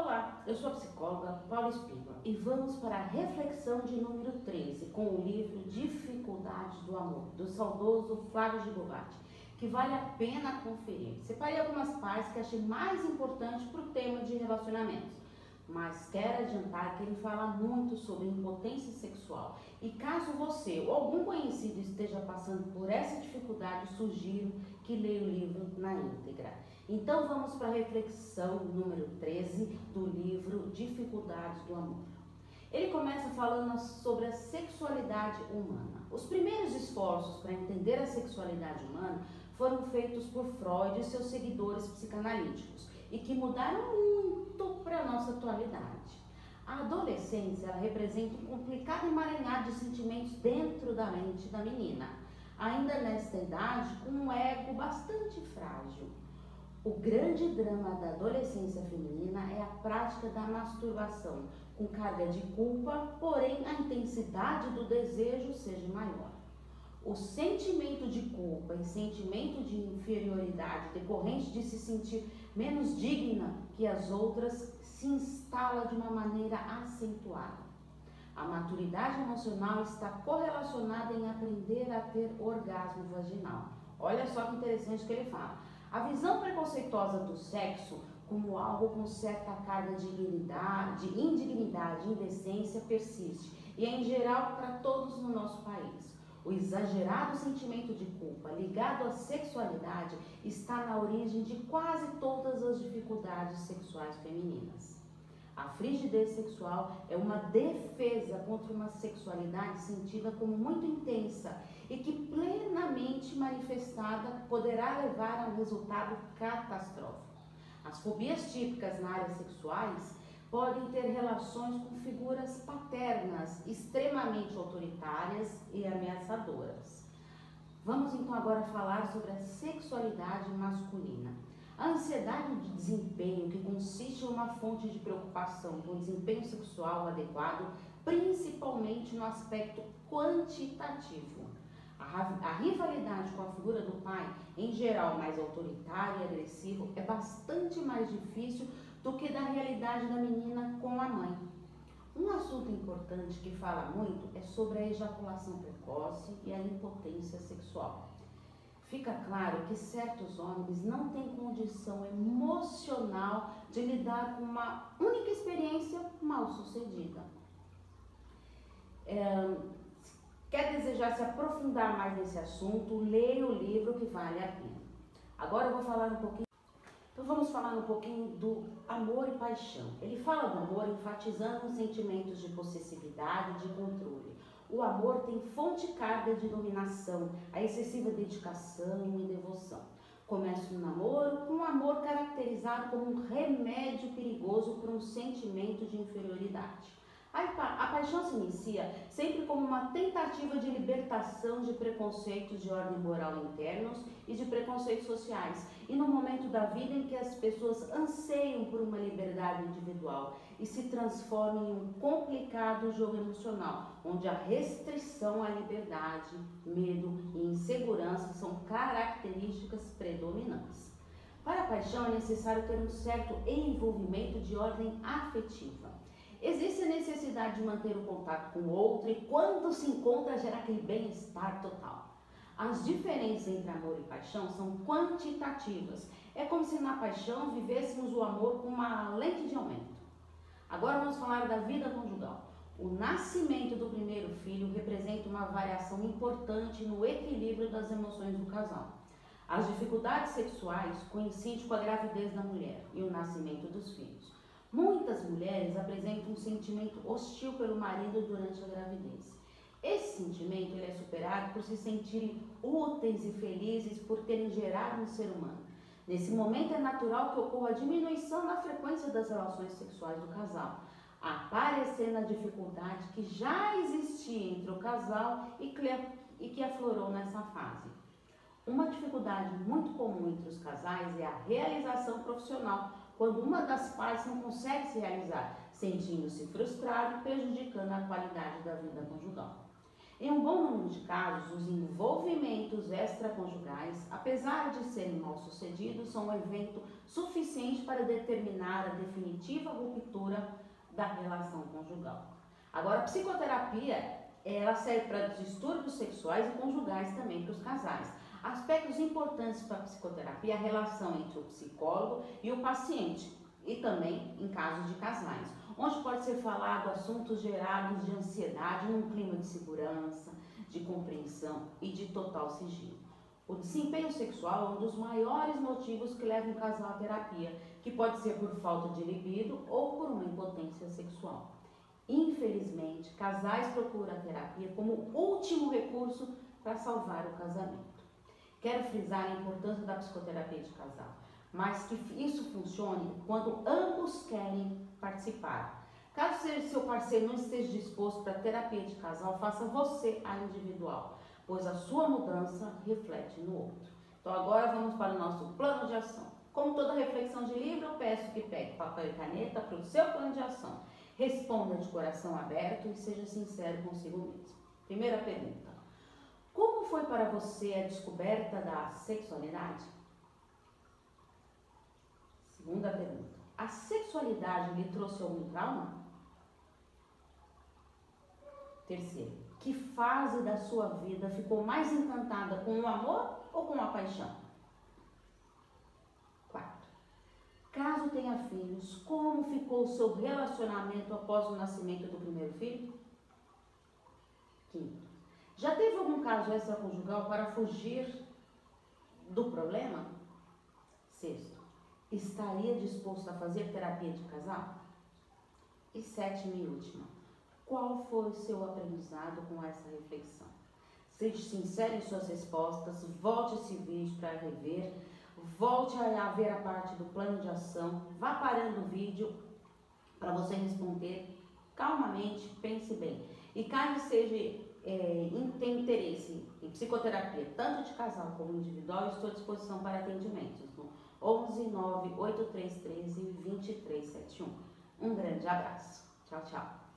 Olá, eu sou a psicóloga Paula Espínola e vamos para a reflexão de número 13 com o livro Dificuldades do Amor, do saudoso Flávio Gigovati, que vale a pena conferir. Separei algumas partes que achei mais importantes para o tema de relacionamentos, mas quero adiantar que ele fala muito sobre impotência sexual. E caso você ou algum conhecido esteja passando por essa dificuldade, sugiro que leia o livro na íntegra. Então vamos para a reflexão número 13 do livro Dificuldades do Amor. Ele começa falando sobre a sexualidade humana. Os primeiros esforços para entender a sexualidade humana foram feitos por Freud e seus seguidores psicanalíticos e que mudaram muito para a nossa atualidade. A adolescência representa um complicado emaranhado de sentimentos dentro da mente da menina, ainda nesta idade com um ego bastante frágil. O grande drama da adolescência feminina é a prática da masturbação, com carga de culpa, porém a intensidade do desejo seja maior. O sentimento de culpa e sentimento de inferioridade decorrente de se sentir menos digna que as outras se instala de uma maneira acentuada. A maturidade emocional está correlacionada em aprender a ter orgasmo vaginal. Olha só que interessante que ele fala. A visão preconceituosa do sexo como algo com certa carga de indignidade, de indignidade, indecência persiste e é em geral para todos no nosso país. O exagerado sentimento de culpa ligado à sexualidade está na origem de quase todas as dificuldades sexuais femininas. A frigidez sexual é uma defesa contra uma sexualidade sentida como muito intensa e que plenamente manifestada poderá levar a um resultado catastrófico. As fobias típicas na área sexuais podem ter relações com figuras paternas extremamente autoritárias e ameaçadoras. Vamos então agora falar sobre a sexualidade masculina. A ansiedade de desempenho, que consiste em uma fonte de preocupação com o desempenho sexual adequado, principalmente no aspecto quantitativo. A, rivalidade com a figura do pai, em geral mais autoritário e agressivo, é bastante mais difícil do que da realidade da menina com a mãe. Um assunto importante que fala muito é sobre a ejaculação precoce e a impotência sexual. Fica claro que certos homens não têm condição emocional de lidar com uma única experiência mal sucedida. É, quer desejar se aprofundar mais nesse assunto, leia o livro que vale a pena. Agora eu vou falar um pouquinho. Então vamos falar um pouquinho do amor e paixão. Ele fala do amor enfatizando os sentimentos de possessividade e de controle. O amor tem fonte carga de dominação, a excessiva dedicação e devoção. Começa o namoro com um amor caracterizado como um remédio perigoso para um sentimento de inferioridade. A, paixão se inicia sempre como uma tentativa de libertação de preconceitos de ordem moral internos e de preconceitos sociais, e no momento da vida em que as pessoas anseiam por uma liberdade individual e se transformam em um complicado jogo emocional, onde a restrição à liberdade, medo e insegurança são características predominantes. Para a paixão é necessário ter um certo envolvimento de ordem afetiva. Necessidade de manter o contato com o outro e quando se encontra gerar aquele bem-estar total. As diferenças entre amor e paixão são quantitativas. É como se na paixão vivêssemos o amor com uma lente de aumento. Agora vamos falar da vida conjugal. O nascimento do primeiro filho representa uma variação importante no equilíbrio das emoções do casal. As dificuldades sexuais coincidem com a gravidez da mulher e o nascimento dos filhos. Mulheres apresentam um sentimento hostil pelo marido durante a gravidez. Esse sentimento é superado por se sentirem úteis e felizes por terem gerado um ser humano. Nesse momento é natural que ocorra a diminuição na frequência das relações sexuais do casal, aparecendo a dificuldade que já existia entre o casal e que aflorou nessa fase. Uma dificuldade muito comum entre os casais é a realização profissional, quando uma das partes não consegue se realizar, sentindo-se frustrado, prejudicando a qualidade da vida conjugal. Em um bom número de casos, os envolvimentos extraconjugais, apesar de serem mal sucedidos, são um evento suficiente para determinar a definitiva ruptura da relação conjugal. Agora, a psicoterapia ela serve para distúrbios sexuais e conjugais também para os casais. Aspectos importantes para a psicoterapia a relação entre o psicólogo e o paciente, e também em casos de casais, onde pode ser falado assuntos gerados de ansiedade num clima de segurança, de compreensão e de total sigilo. O desempenho sexual é um dos maiores motivos que levam um casal à terapia, que pode ser por falta de libido ou por uma impotência sexual. Infelizmente, casais procuram a terapia como último recurso para salvar o casamento. Quero frisar a importância da psicoterapia de casal, mas que isso funcione quando ambos querem participar. Caso seu parceiro não esteja disposto para terapia de casal, faça você a individual, pois a sua mudança reflete no outro. Então agora vamos para o nosso plano de ação. Como toda reflexão de livro, eu peço que pegue papel e caneta para o seu plano de ação Responda de coração aberto e seja sincero consigo mesmo. Primeira pergunta: foi para você a descoberta da sexualidade? Segunda pergunta: A sexualidade lhe trouxe algum trauma? Terceiro: Que fase da sua vida ficou mais encantada com o amor ou com a paixão? Caso tenha filhos, como ficou o seu relacionamento após o nascimento do primeiro filho? Quinto, já teve algum caso extraconjugal para fugir do problema? Sexto, estaria disposto a fazer terapia de casal? E sétimo e última, qual foi o seu aprendizado com essa reflexão? Seja sincero em suas respostas, volte esse vídeo para rever volte a ver a parte do plano de ação, vá parando o vídeo para você responder calmamente, pense bem. E caso seja é, tem interesse em psicoterapia, tanto de casal como individual, estou à disposição para atendimentos no 11 9 8313 2371. Um grande abraço. Tchau, tchau.